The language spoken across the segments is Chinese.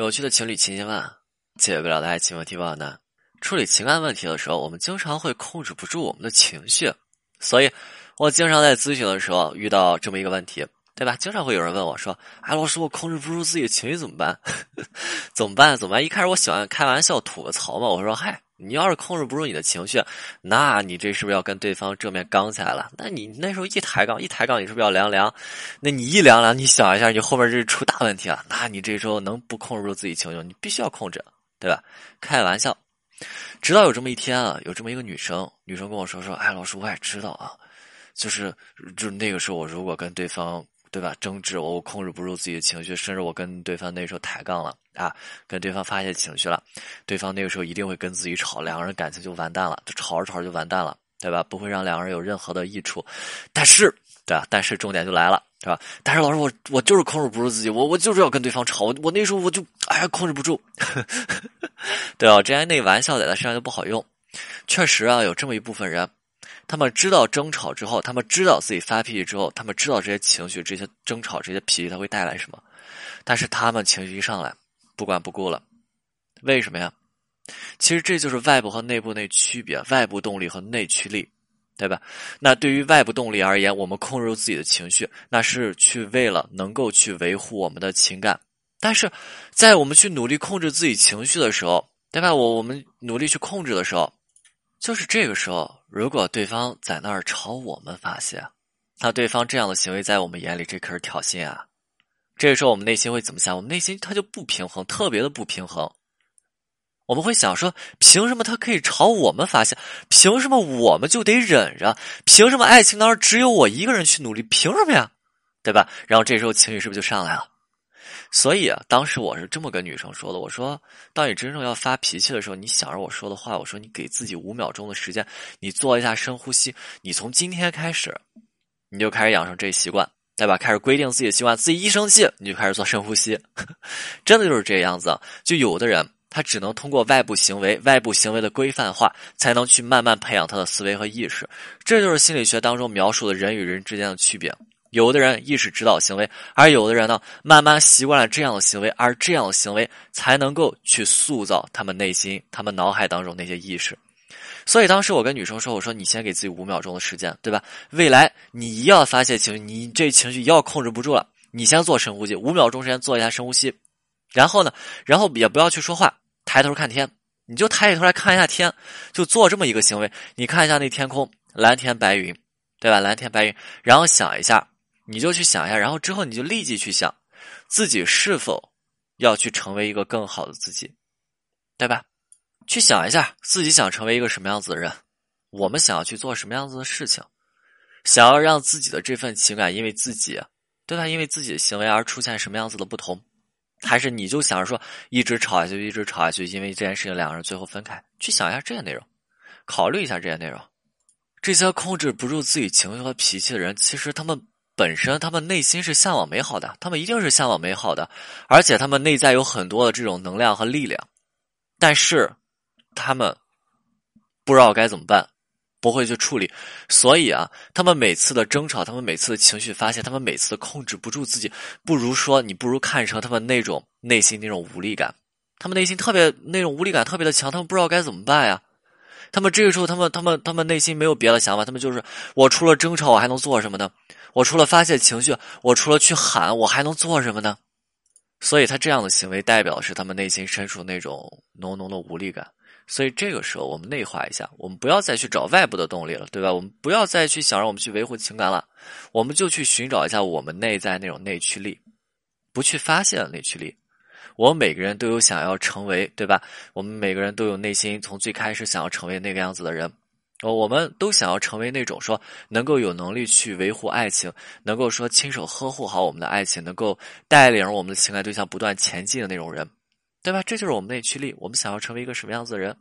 有趣的情侣情千万，解决不了的爱情问题万难？处理情感问题的时候，我们经常会控制不住我们的情绪，所以我经常在咨询的时候遇到这么一个问题，对吧？经常会有人问我说：“哎，老师，我控制不住自己的情绪怎么办？怎么办？怎么办？”一开始我喜欢开玩笑吐个槽嘛，我说：“嗨。”你要是控制不住你的情绪，那你这是不是要跟对方正面刚起来了？那你那时候一抬杠，一抬杠，你是不是要凉凉？那你一凉凉，你想一下，你后面这是出大问题了。那你这时候能不控制住自己情绪？你必须要控制，对吧？开玩笑。直到有这么一天啊，有这么一个女生，女生跟我说说，哎，老师，我也知道啊，就是就那个时候，我如果跟对方。对吧？争执，我控制不住自己的情绪，甚至我跟对方那时候抬杠了啊，跟对方发泄情绪了，对方那个时候一定会跟自己吵，两个人感情就完蛋了，就吵着吵着就完蛋了，对吧？不会让两个人有任何的益处。但是，对吧？但是重点就来了，是吧？但是老师，我我就是控制不住自己，我我就是要跟对方吵，我我那时候我就哎呀控制不住，对啊，之前那玩笑在他身上就不好用，确实啊，有这么一部分人。他们知道争吵之后，他们知道自己发脾气之后，他们知道这些情绪、这些争吵、这些脾气它会带来什么，但是他们情绪一上来，不管不顾了，为什么呀？其实这就是外部和内部那区别，外部动力和内驱力，对吧？那对于外部动力而言，我们控制住自己的情绪，那是去为了能够去维护我们的情感，但是在我们去努力控制自己情绪的时候，对吧？我我们努力去控制的时候。就是这个时候，如果对方在那儿朝我们发泄，那对方这样的行为在我们眼里，这可是挑衅啊！这个时候我们内心会怎么想？我们内心他就不平衡，特别的不平衡。我们会想说：凭什么他可以朝我们发泄？凭什么我们就得忍着？凭什么爱情当中只有我一个人去努力？凭什么呀？对吧？然后这时候情绪是不是就上来了？所以啊，当时我是这么跟女生说的：“我说，当你真正要发脾气的时候，你想着我说的话，我说你给自己五秒钟的时间，你做一下深呼吸。你从今天开始，你就开始养成这习惯，对吧？开始规定自己的习惯，自己一生气你就开始做深呼吸。真的就是这样子。就有的人，他只能通过外部行为、外部行为的规范化，才能去慢慢培养他的思维和意识。这就是心理学当中描述的人与人之间的区别。”有的人意识指导行为，而有的人呢，慢慢习惯了这样的行为，而这样的行为才能够去塑造他们内心、他们脑海当中那些意识。所以当时我跟女生说：“我说你先给自己五秒钟的时间，对吧？未来你一要发泄情绪，你这情绪一要控制不住了，你先做深呼吸，五秒钟时间做一下深呼吸，然后呢，然后也不要去说话，抬头看天，你就抬起头来看一下天，就做这么一个行为。你看一下那天空，蓝天白云，对吧？蓝天白云，然后想一下。”你就去想一下，然后之后你就立即去想，自己是否要去成为一个更好的自己，对吧？去想一下自己想成为一个什么样子的人，我们想要去做什么样子的事情，想要让自己的这份情感因为自己，对吧？因为自己的行为而出现什么样子的不同，还是你就想着说一直吵下去，一直吵下去，因为这件事情两个人最后分开？去想一下这些内容，考虑一下这些内容。这些控制不住自己情绪和脾气的人，其实他们。本身他们内心是向往美好的，他们一定是向往美好的，而且他们内在有很多的这种能量和力量，但是他们不知道该怎么办，不会去处理，所以啊，他们每次的争吵，他们每次的情绪发泄，他们每次控制不住自己，不如说你不如看成他们那种内心那种无力感，他们内心特别那种无力感特别的强，他们不知道该怎么办呀，他们这个时候他们他们他们内心没有别的想法，他们就是我除了争吵我还能做什么呢？我除了发泄情绪，我除了去喊，我还能做什么呢？所以他这样的行为代表是他们内心深处那种浓浓的无力感。所以这个时候，我们内化一下，我们不要再去找外部的动力了，对吧？我们不要再去想让我们去维护情感了，我们就去寻找一下我们内在那种内驱力，不去发泄的内驱力。我们每个人都有想要成为，对吧？我们每个人都有内心从最开始想要成为那个样子的人。哦，我们都想要成为那种说能够有能力去维护爱情，能够说亲手呵护好我们的爱情，能够带领我们的情感对象不断前进的那种人，对吧？这就是我们内驱力。我们想要成为一个什么样子的人，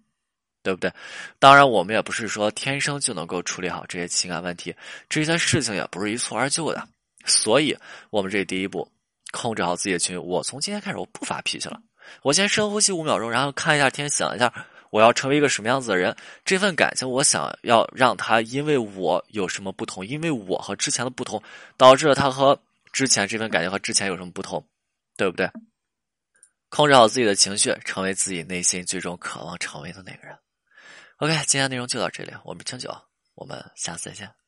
对不对？当然，我们也不是说天生就能够处理好这些情感问题，这些事情也不是一蹴而就的。所以，我们这第一步，控制好自己的情绪。我从今天开始，我不发脾气了。我先深呼吸五秒钟，然后看一下天，想一下。我要成为一个什么样子的人？这份感情，我想要让他因为我有什么不同？因为我和之前的不同，导致了他和之前这份感情和之前有什么不同？对不对？控制好自己的情绪，成为自己内心最终渴望成为的那个人。OK，今天内容就到这里，我们清酒，我们下次再见。